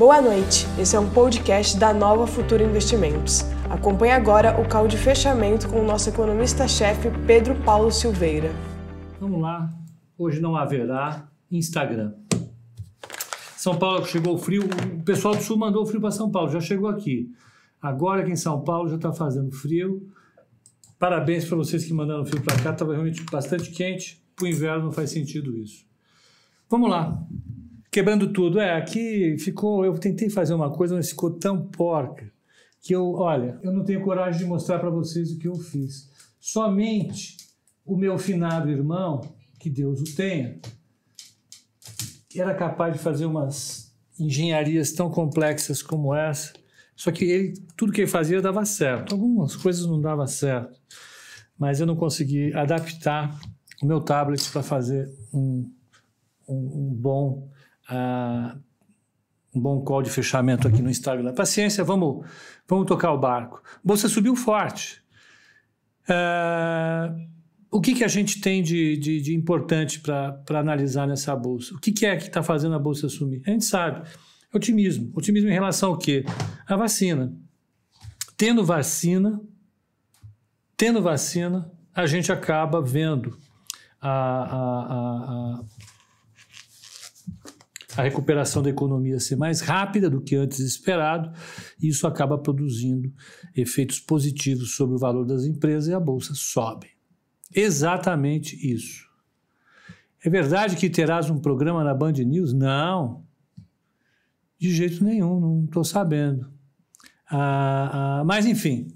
Boa noite, esse é um podcast da Nova Futura Investimentos. Acompanhe agora o call de fechamento com o nosso economista-chefe Pedro Paulo Silveira. Vamos lá, hoje não haverá Instagram. São Paulo chegou frio, o pessoal do Sul mandou frio para São Paulo, já chegou aqui. Agora aqui em São Paulo já está fazendo frio. Parabéns para vocês que mandaram frio para cá, estava realmente bastante quente. Para o inverno não faz sentido isso. Vamos lá. Quebrando tudo. É, aqui ficou. Eu tentei fazer uma coisa, mas ficou tão porca que eu, olha, eu não tenho coragem de mostrar para vocês o que eu fiz. Somente o meu finado irmão, que Deus o tenha, era capaz de fazer umas engenharias tão complexas como essa. Só que ele, tudo que ele fazia dava certo. Algumas coisas não dava certo, mas eu não consegui adaptar o meu tablet para fazer um, um, um bom uh, um bom call de fechamento aqui no Instagram. Paciência, vamos, vamos tocar o barco. Bolsa subiu forte. Uh, o que, que a gente tem de, de, de importante para analisar nessa bolsa? O que, que é que está fazendo a bolsa sumir? A gente sabe. Otimismo. Otimismo em relação ao quê? A vacina. Tendo vacina, tendo vacina, a gente acaba vendo a, a, a, a recuperação da economia ser mais rápida do que antes esperado, e isso acaba produzindo efeitos positivos sobre o valor das empresas e a bolsa sobe. Exatamente isso. É verdade que terás um programa na Band News? Não, de jeito nenhum, não estou sabendo. Ah, ah, mas, enfim,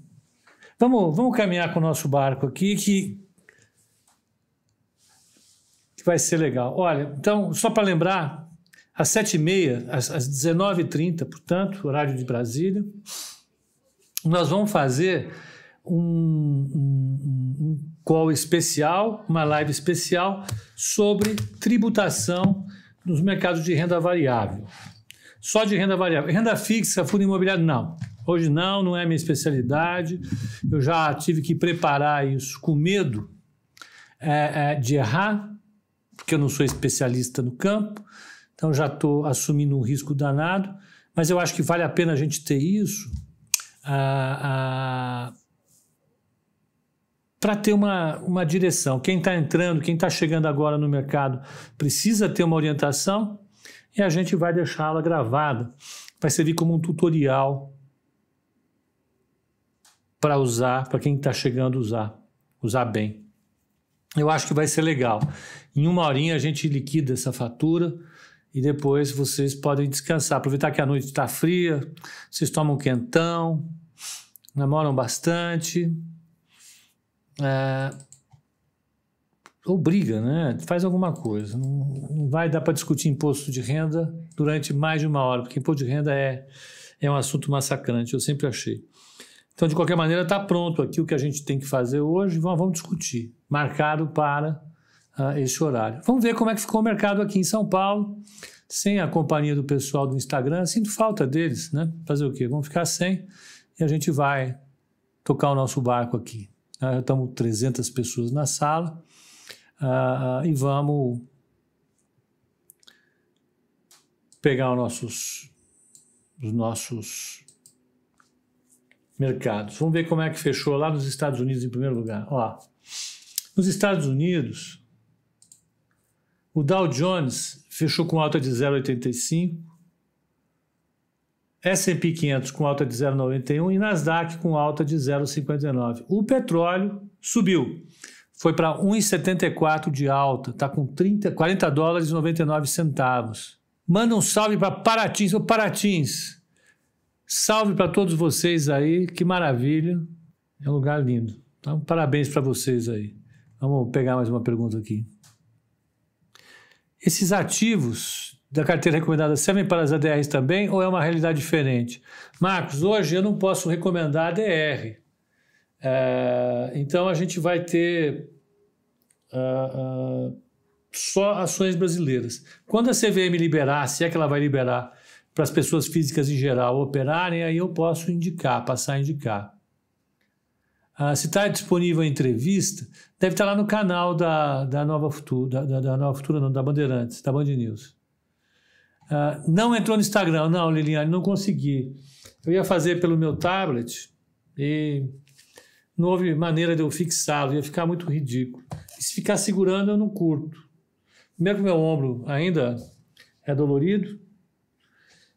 vamos, vamos caminhar com o nosso barco aqui, que vai ser legal. Olha, então, só para lembrar, às 7h30, às, às 19h30, portanto, horário de Brasília, nós vamos fazer um, um, um call especial, uma live especial sobre tributação nos mercados de renda variável. Só de renda variável. Renda fixa, fundo imobiliário, não. Hoje não, não é minha especialidade. Eu já tive que preparar isso com medo é, é, de errar, porque eu não sou especialista no campo, então já estou assumindo um risco danado. Mas eu acho que vale a pena a gente ter isso. Ah, ah, para ter uma, uma direção. Quem está entrando, quem está chegando agora no mercado, precisa ter uma orientação e a gente vai deixá-la gravada. Vai servir como um tutorial para usar, para quem está chegando usar, usar bem. Eu acho que vai ser legal. Em uma horinha a gente liquida essa fatura e depois vocês podem descansar. Aproveitar que a noite está fria, vocês tomam um quentão, namoram bastante é, ou briga, né? Faz alguma coisa. Não, não vai dar para discutir imposto de renda durante mais de uma hora, porque imposto de renda é, é um assunto massacrante, eu sempre achei. Então, de qualquer maneira, está pronto aqui o que a gente tem que fazer hoje, vamos, vamos discutir. Marcado para uh, esse horário. Vamos ver como é que ficou o mercado aqui em São Paulo, sem a companhia do pessoal do Instagram. Sinto falta deles, né? Fazer o quê? Vamos ficar sem e a gente vai tocar o nosso barco aqui. Uh, estamos 300 pessoas na sala uh, e vamos pegar os nossos, os nossos mercados. Vamos ver como é que fechou lá nos Estados Unidos em primeiro lugar. Ó, nos Estados Unidos, o Dow Jones fechou com alta de 0,85, S&P 500 com alta de 0,91 e Nasdaq com alta de 0,59. O petróleo subiu, foi para 1,74 de alta, está com 30, 40 dólares e 99 centavos. Manda um salve para Paratins, ô Paratins. Salve para todos vocês aí, que maravilha. É um lugar lindo. Então, parabéns para vocês aí. Vamos pegar mais uma pergunta aqui. Esses ativos da carteira recomendada servem para as ADRs também ou é uma realidade diferente? Marcos, hoje eu não posso recomendar ADR. É, então a gente vai ter uh, uh, só ações brasileiras. Quando a CVM liberar, se é que ela vai liberar para as pessoas físicas em geral operarem, aí eu posso indicar, passar a indicar. Uh, se está disponível a entrevista, deve estar tá lá no canal da, da Nova Futura, da, da, Nova Futura, não, da Bandeirantes, da Band News. Uh, não entrou no Instagram. Não, Liliane, não consegui. Eu ia fazer pelo meu tablet e não houve maneira de eu fixá-lo, ia ficar muito ridículo. E se ficar segurando, eu não curto. Primeiro que meu ombro ainda é dolorido.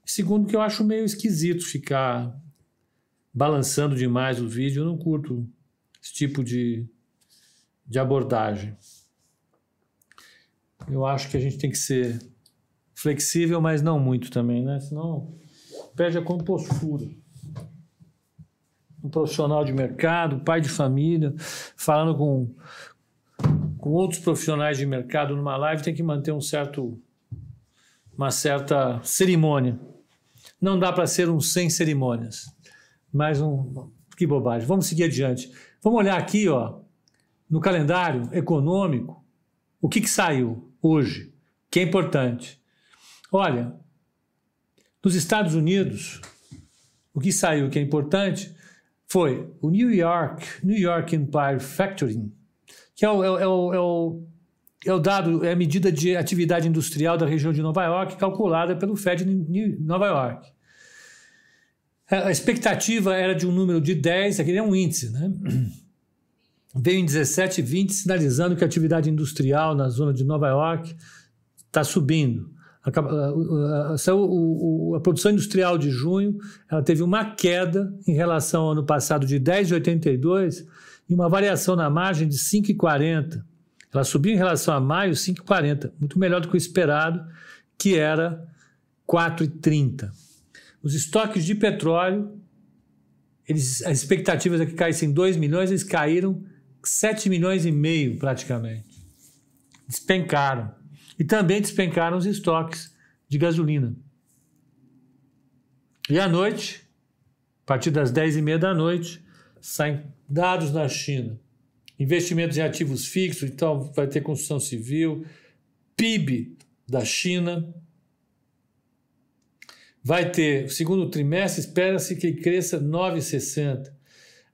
Segundo que eu acho meio esquisito ficar balançando demais o vídeo. Eu não curto esse tipo de, de abordagem. Eu acho que a gente tem que ser flexível, mas não muito também, né? Senão perde a compostura. Um profissional de mercado, pai de família, falando com, com outros profissionais de mercado numa live, tem que manter um certo, uma certa cerimônia. Não dá para ser um sem cerimônias. Mais um. Que bobagem. Vamos seguir adiante. Vamos olhar aqui, ó, no calendário econômico, o que, que saiu hoje, que é importante. Olha, nos Estados Unidos, o que saiu que é importante foi o New York, New York Empire Factoring, que é o, é o, é o, é o, é dado, é a medida de atividade industrial da região de Nova York, calculada pelo Fed de Nova York. A expectativa era de um número de 10, aquele é um índice, né? Veio em 17, 20, sinalizando que a atividade industrial na zona de Nova York está subindo. A, a, a, a, produção industrial de junho ela teve uma queda em relação ao ano passado de 10,82 e uma variação na margem de 5,40. Ela subiu em relação a maio 5,40, muito melhor do que o esperado, que era 4,30. Os estoques de petróleo, eles, as expectativas é que caíssem 2 milhões, eles caíram 7 milhões e meio praticamente. Despencaram. E também despencaram os estoques de gasolina. E à noite, a partir das 10 e meia da noite, saem dados na China. Investimentos em ativos fixos, então vai ter construção civil, PIB da China, vai ter, o segundo trimestre, espera-se que cresça 9,60.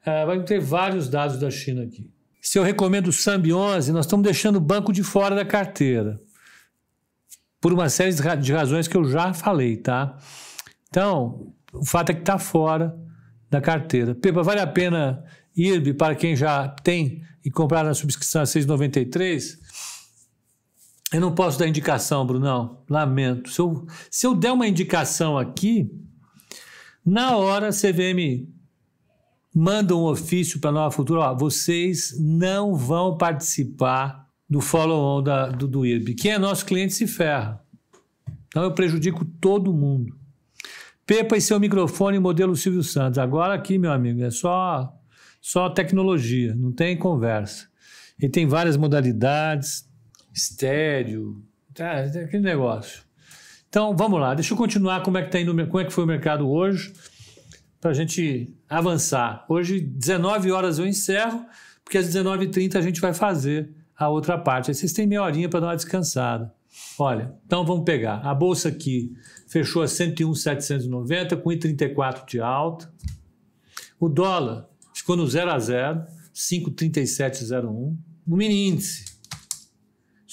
Ah, vai ter vários dados da China aqui. Se eu recomendo o SAMB 11, nós estamos deixando o banco de fora da carteira. Por uma série de razões que eu já falei, tá? Então, o fato é que está fora da carteira. Pepa, vale a pena IRB para quem já tem e comprar na subscrição a 6,93? Eu não posso dar indicação, Brunão. Lamento. Se eu, se eu der uma indicação aqui, na hora a CVM manda um ofício para a Nova Futura, ó, vocês não vão participar do follow-on do, do IRB. Quem é nosso cliente se ferra. Então eu prejudico todo mundo. Pepa e seu microfone modelo Silvio Santos. Agora aqui, meu amigo, é só, só tecnologia, não tem conversa. E tem várias modalidades, estéreo, tá, aquele negócio. Então, vamos lá, deixa eu continuar como é que tá indo, como é que foi o mercado hoje, para a gente avançar. Hoje, 19 horas eu encerro, porque às 19h30 a gente vai fazer a outra parte. Aí vocês têm meia horinha para dar uma descansada. Olha, então vamos pegar. A bolsa aqui fechou a 101,790 com 1,34 de alta. O dólar ficou no 0 a 0, 5,3701. O mini índice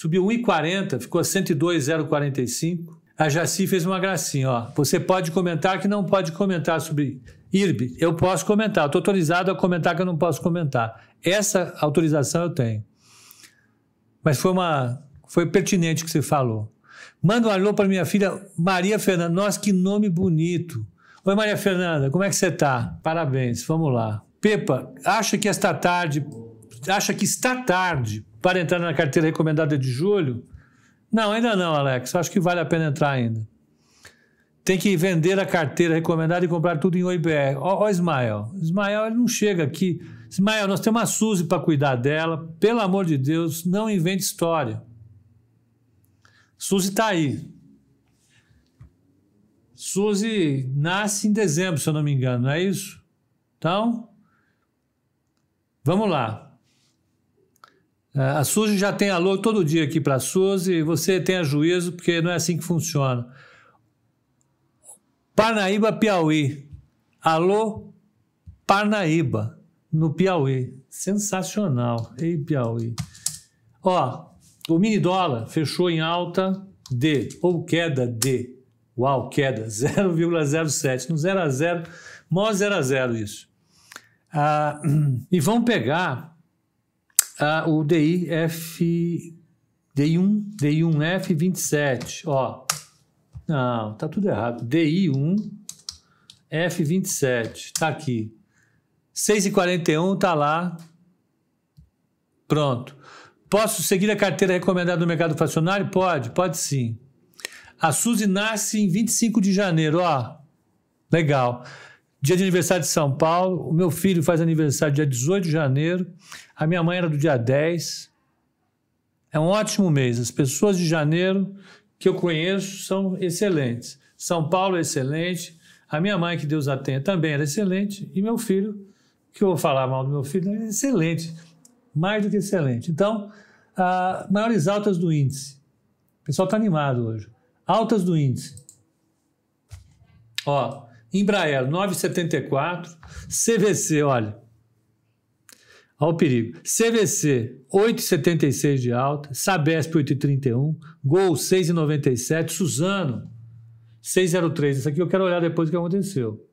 subiu 1,40, ficou a 102,045. A Jaci fez uma gracinha, ó. Você pode comentar que não pode comentar sobre IRB. Eu posso comentar, estou autorizado a comentar que eu não posso comentar. Essa autorização eu tenho. Mas foi uma foi pertinente o que você falou. Manda um alô para minha filha Maria Fernanda. Nossa, que nome bonito. Oi, Maria Fernanda, como é que você está? Parabéns, vamos lá. Pepa, acha que esta tarde, acha que está tarde para entrar na carteira recomendada de julho? Não, ainda não, Alex. Acho que vale a pena entrar ainda. Tem que vender a carteira recomendada e comprar tudo em OIBR. Ó, ó Ismael. Ismael, ele não chega aqui. Ismael, nós temos uma Suzy para cuidar dela. Pelo amor de Deus, não invente história. Suzy está aí. Suzy nasce em dezembro, se eu não me engano, não é isso? Então, vamos lá. É, a Suzy já tem alô todo dia aqui para a Suzy, você tenha juízo, porque não é assim que funciona. Parnaíba, Piauí. Alô, Parnaíba, no Piauí. Sensacional. Ei, Piauí. Ó, o mini dólar fechou em alta de, ou queda de Uau, queda, 0,07. No 0 a 0, mó 0 a 0 isso. Ah, e vão pegar ah, o DIF, DI1, DI1F27, ó. Não, tá tudo errado. DI1 F27, tá aqui. 6,41 tá lá. Pronto. Posso seguir a carteira recomendada no mercado fracionário? Pode, pode sim. A Suzy nasce em 25 de janeiro, ó. Legal. Dia de aniversário de São Paulo. O meu filho faz aniversário dia 18 de janeiro. A minha mãe era do dia 10. É um ótimo mês. As pessoas de janeiro que eu conheço são excelentes. São Paulo é excelente. A minha mãe, que Deus a tenha, também era excelente. E meu filho, que eu vou falar mal do meu filho, é excelente. Mais do que excelente. Então, maiores altas do índice. O pessoal está animado hoje. Altas do índice. Ó, Embraer 9,74, CVC, olha. Olha o perigo. CVC 8,76 de alta, Sabesp 8,31, Gol 6,97, Suzano 6,03. Isso aqui eu quero olhar depois do que aconteceu.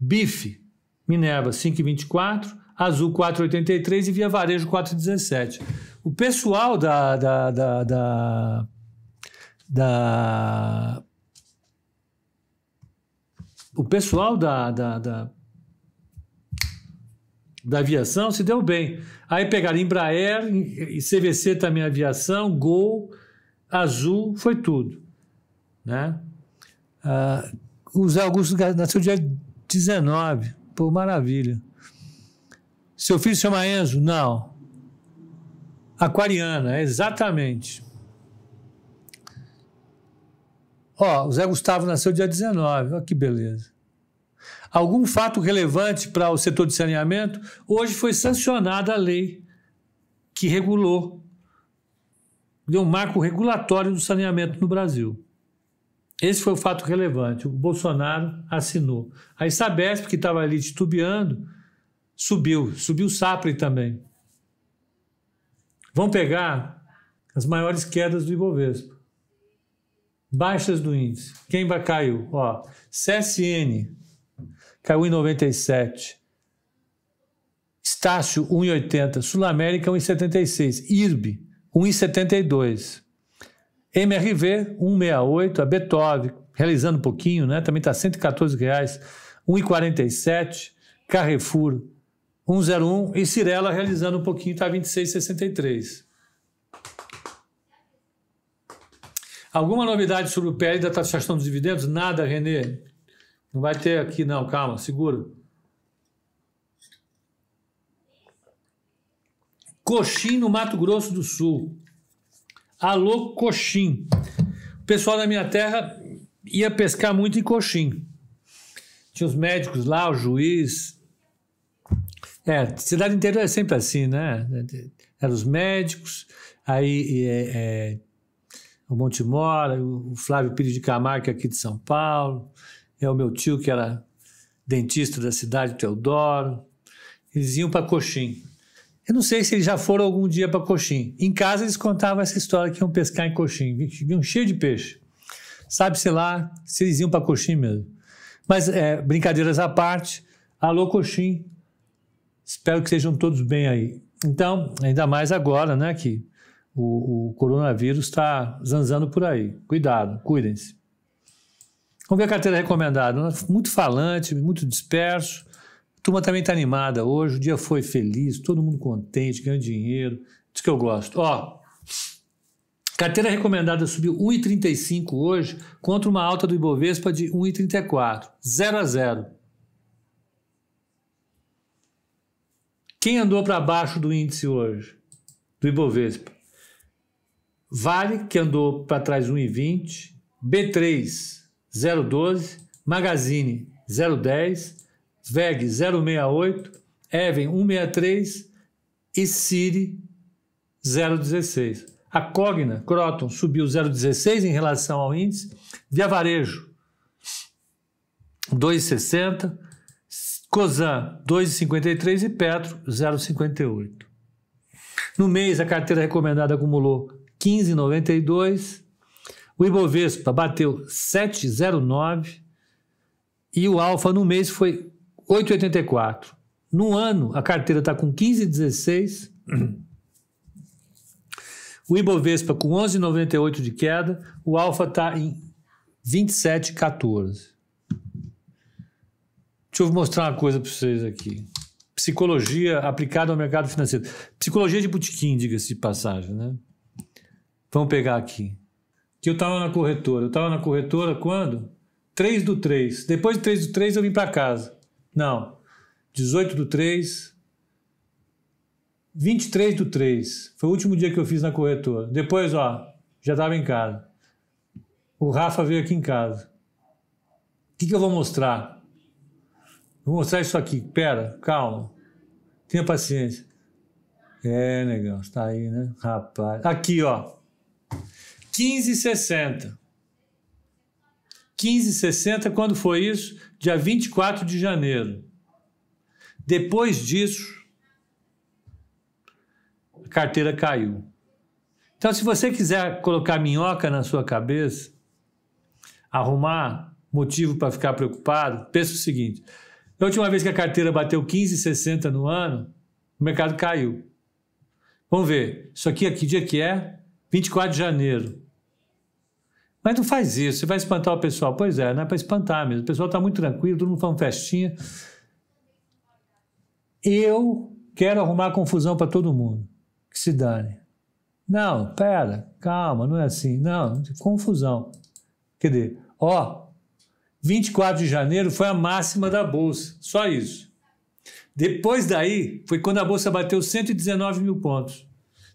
BIF, Minerva 5,24, Azul 4,83 e Via Varejo 4,17. O pessoal da, da, da, da da o pessoal da, da, da, da, aviação se deu bem. Aí pegaram Embraer CVC também aviação, Gol, Azul, foi tudo. Né? Ah, o Zé Augusto nasceu dia 19. Pô, maravilha. Seu filho se chama Enzo? Não. Aquariana, exatamente. Ó, o Zé Gustavo nasceu dia 19, olha que beleza. Algum fato relevante para o setor de saneamento? Hoje foi sancionada a lei que regulou, deu um marco regulatório do saneamento no Brasil. Esse foi o fato relevante. O Bolsonaro assinou. A Sabesp, que estava ali titubeando, subiu. Subiu o Sapri também. Vão pegar as maiores quedas do Ibovespa. Baixas do índice. Quem vai caiu? Ó, CSN caiu em 97. Estácio 1,80. Sul América 1,76. IRB 1,72. MRV 1,68. A Beethoven realizando um pouquinho, né? Também está 114 reais. 1,47. Carrefour 1,01 e Cirela realizando um pouquinho, está 26,63. Alguma novidade sobre o PL da taxação dos dividendos? Nada, Renê. Não vai ter aqui, não. Calma, segura. Coxim no Mato Grosso do Sul. Alô, Coxim. O pessoal da minha terra ia pescar muito em Coxim. Tinha os médicos lá, o juiz. É, cidade inteira é sempre assim, né? Eram os médicos, aí é, é, o Montemora, o Flávio Pires de Camargo, é aqui de São Paulo, é o meu tio que era dentista da cidade, Teodoro. Eles iam para Coxim. Eu não sei se eles já foram algum dia para Coxim. Em casa eles contavam essa história que iam pescar em Coxim. Vinham cheio de peixe. Sabe-se lá se eles iam para Coxim mesmo. Mas, é, brincadeiras à parte, alô Coxim. Espero que sejam todos bem aí. Então, ainda mais agora, né, que o, o coronavírus está zanzando por aí. Cuidado, cuidem-se. Vamos ver a carteira recomendada. Muito falante, muito disperso. A turma também está animada hoje. O dia foi feliz, todo mundo contente, ganhando dinheiro. Isso que eu gosto. Ó, carteira recomendada subiu 1,35 hoje contra uma alta do Ibovespa de 1,34. 0 a 0. Quem andou para baixo do índice hoje? Do Ibovespa? Vale, que andou para trás 1,20, B3 0,12, Magazine 0,10, VEG 0,68, Even 1,63 e Siri 0,16. A Cogna, Croton, subiu 0,16 em relação ao índice, Via Varejo 2,60, Cosan 2,53 e Petro 0,58. No mês, a carteira recomendada acumulou 15,92. O Ibovespa bateu 7,09 e o Alfa no mês foi 8,84. No ano, a carteira está com 15,16. O Ibovespa com 11,98 de queda. O Alfa está em 27,14. Deixa eu mostrar uma coisa para vocês aqui. Psicologia aplicada ao mercado financeiro. Psicologia de botequim, diga-se de passagem, né? Vamos pegar aqui. Que eu estava na corretora. Eu estava na corretora quando? 3 do 3. Depois de 3 do 3 eu vim para casa. Não. 18 do 3. 23 do 3. Foi o último dia que eu fiz na corretora. Depois, ó, já estava em casa. O Rafa veio aqui em casa. O que, que eu vou mostrar? Vou mostrar isso aqui. Pera, calma. Tenha paciência. É, negão, está aí, né? Rapaz. Aqui, ó. 15,60. 15,60, quando foi isso? Dia 24 de janeiro. Depois disso, a carteira caiu. Então, se você quiser colocar minhoca na sua cabeça, arrumar motivo para ficar preocupado, pensa o seguinte: da última vez que a carteira bateu 15,60 no ano, o mercado caiu. Vamos ver. Isso aqui, que dia que é? 24 de janeiro. Mas não faz isso, você vai espantar o pessoal. Pois é, não é para espantar mesmo. O pessoal está muito tranquilo, todo mundo faz uma festinha. Eu quero arrumar confusão para todo mundo. Que se dane. Não, pera, calma, não é assim. Não, confusão. Quer dizer, ó, 24 de janeiro foi a máxima da bolsa, só isso. Depois daí, foi quando a bolsa bateu 119 mil pontos,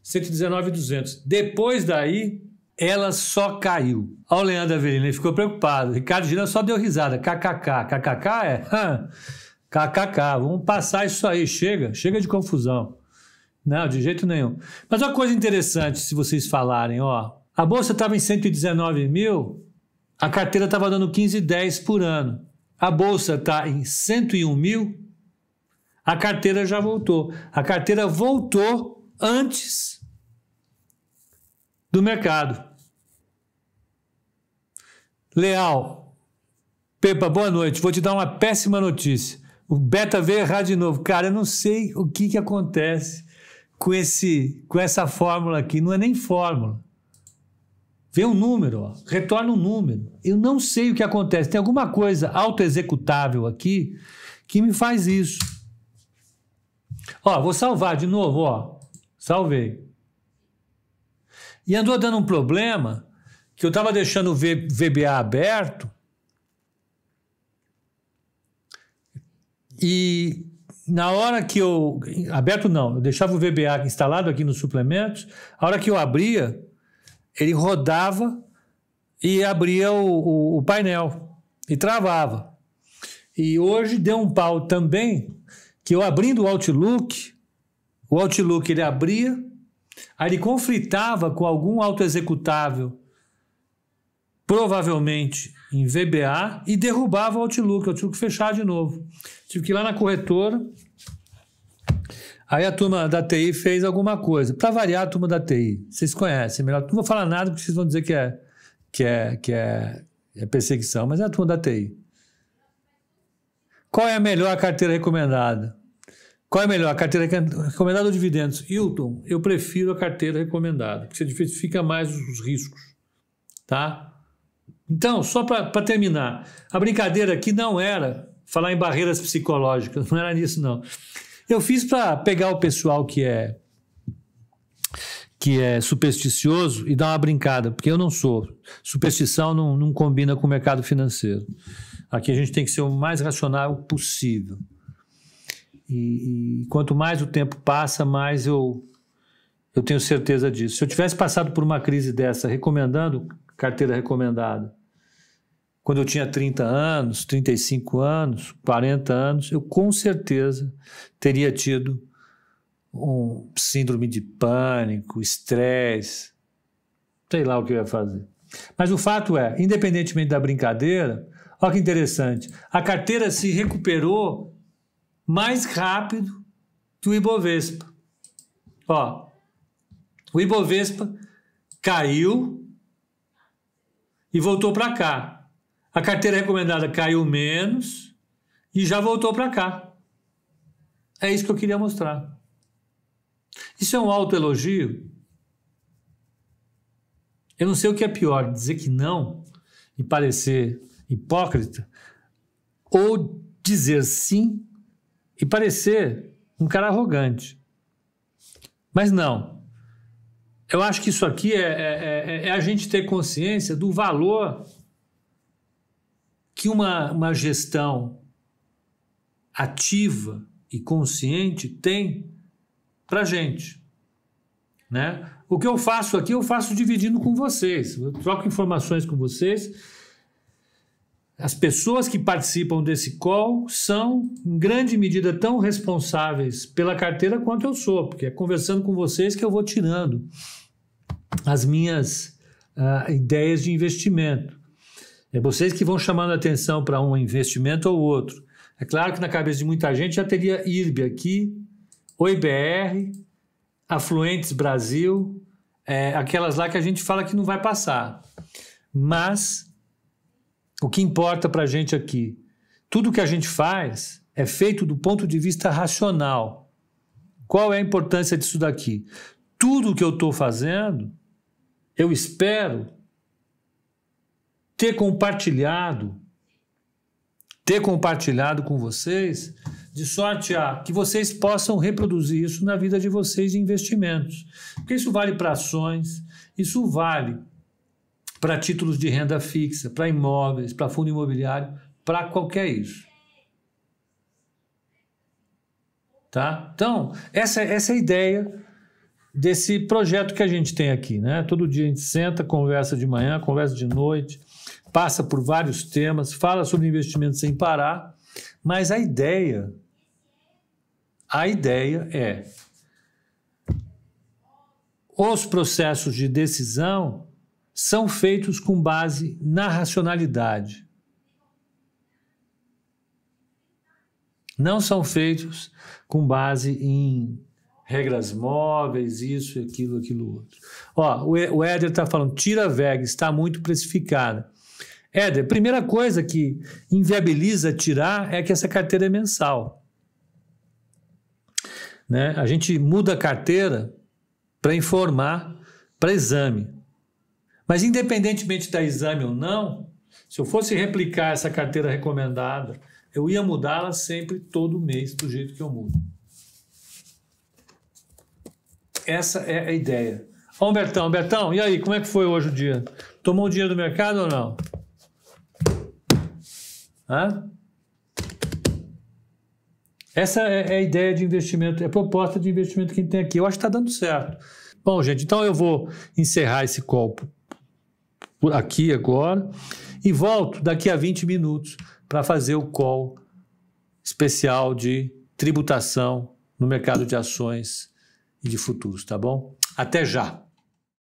119,200. Depois daí, ela só caiu. Olha o Leandro Avelino, ficou preocupado. Ricardo Gina só deu risada. KKK. KKK é? KKK. Vamos passar isso aí. Chega, chega de confusão. Não, de jeito nenhum. Mas uma coisa interessante, se vocês falarem, ó. A bolsa estava em 119 mil, a carteira estava dando 15,10 por ano. A bolsa está em 101 mil. A carteira já voltou. A carteira voltou antes do mercado. Leal, Pepa, boa noite. Vou te dar uma péssima notícia. O Beta veio errar de novo. Cara, eu não sei o que, que acontece com, esse, com essa fórmula aqui. Não é nem fórmula. Vê um número, ó, retorna um número. Eu não sei o que acontece. Tem alguma coisa autoexecutável aqui que me faz isso. Ó, vou salvar de novo, ó. Salvei. E andou dando um problema que eu estava deixando o VBA aberto e na hora que eu aberto não, eu deixava o VBA instalado aqui nos suplementos, a hora que eu abria ele rodava e abria o, o, o painel e travava. E hoje deu um pau também que eu abrindo o Outlook, o Outlook ele abria, aí ele conflitava com algum autoexecutável, provavelmente em VBA, e derrubava o Outlook, o Outlook fechar de novo. Tive que ir lá na corretora, Aí a turma da TI fez alguma coisa. Para variar, a turma da TI, vocês conhecem melhor. Não vou falar nada porque vocês vão dizer que é, que é, que é, é perseguição, mas é a turma da TI. Qual é a melhor carteira recomendada? Qual é a melhor? A carteira recomendada ou dividendos? Hilton, eu prefiro a carteira recomendada, porque você diversifica mais os riscos. Tá? Então, só para terminar, a brincadeira aqui não era falar em barreiras psicológicas, não era nisso, não. Eu fiz para pegar o pessoal que é que é supersticioso e dar uma brincada, porque eu não sou. Superstição não, não combina com o mercado financeiro. Aqui a gente tem que ser o mais racional possível. E, e, quanto mais o tempo passa, mais eu, eu tenho certeza disso. Se eu tivesse passado por uma crise dessa, recomendando carteira recomendada, quando eu tinha 30 anos, 35 anos, 40 anos, eu com certeza teria tido um síndrome de pânico, estresse, sei lá o que eu ia fazer. Mas o fato é, independentemente da brincadeira, olha que interessante, a carteira se recuperou mais rápido que o Ibovespa. Ó, o Ibovespa caiu e voltou para cá. A carteira recomendada caiu menos e já voltou para cá. É isso que eu queria mostrar. Isso é um autoelogio? Eu não sei o que é pior, dizer que não e parecer hipócrita, ou dizer sim e parecer um cara arrogante. Mas não. Eu acho que isso aqui é, é, é, é a gente ter consciência do valor que uma, uma gestão ativa e consciente tem para a gente. Né? O que eu faço aqui, eu faço dividindo com vocês. Eu troco informações com vocês as pessoas que participam desse call são, em grande medida, tão responsáveis pela carteira quanto eu sou, porque é conversando com vocês que eu vou tirando as minhas uh, ideias de investimento. É vocês que vão chamando a atenção para um investimento ou outro. É claro que na cabeça de muita gente já teria IRB aqui, OIBR, Afluentes Brasil, é, aquelas lá que a gente fala que não vai passar. Mas o que importa para a gente aqui? Tudo que a gente faz é feito do ponto de vista racional. Qual é a importância disso daqui? Tudo que eu estou fazendo, eu espero ter compartilhado, ter compartilhado com vocês, de sorte a que vocês possam reproduzir isso na vida de vocês de investimentos. Porque isso vale para ações, isso vale para títulos de renda fixa, para imóveis, para fundo imobiliário, para qualquer isso. Tá? Então, essa, essa é a ideia desse projeto que a gente tem aqui. Né? Todo dia a gente senta, conversa de manhã, conversa de noite, passa por vários temas, fala sobre investimento sem parar, mas a ideia, a ideia é os processos de decisão são feitos com base na racionalidade. Não são feitos com base em regras móveis, isso, aquilo, aquilo outro. Ó, o Éder está falando, tira VEG, está muito precificada. Éder, primeira coisa que inviabiliza tirar é que essa carteira é mensal. Né? A gente muda a carteira para informar para exame. Mas, independentemente da exame ou não, se eu fosse replicar essa carteira recomendada, eu ia mudá-la sempre todo mês, do jeito que eu mudo. Essa é a ideia. Ó, Humbertão, Humbertão, e aí, como é que foi hoje o dia? Tomou o dinheiro do mercado ou não? Hã? Essa é a ideia de investimento, é a proposta de investimento que tem aqui. Eu acho que está dando certo. Bom, gente, então eu vou encerrar esse copo por aqui agora e volto daqui a 20 minutos para fazer o call especial de tributação no mercado de ações e de futuros, tá bom? Até já!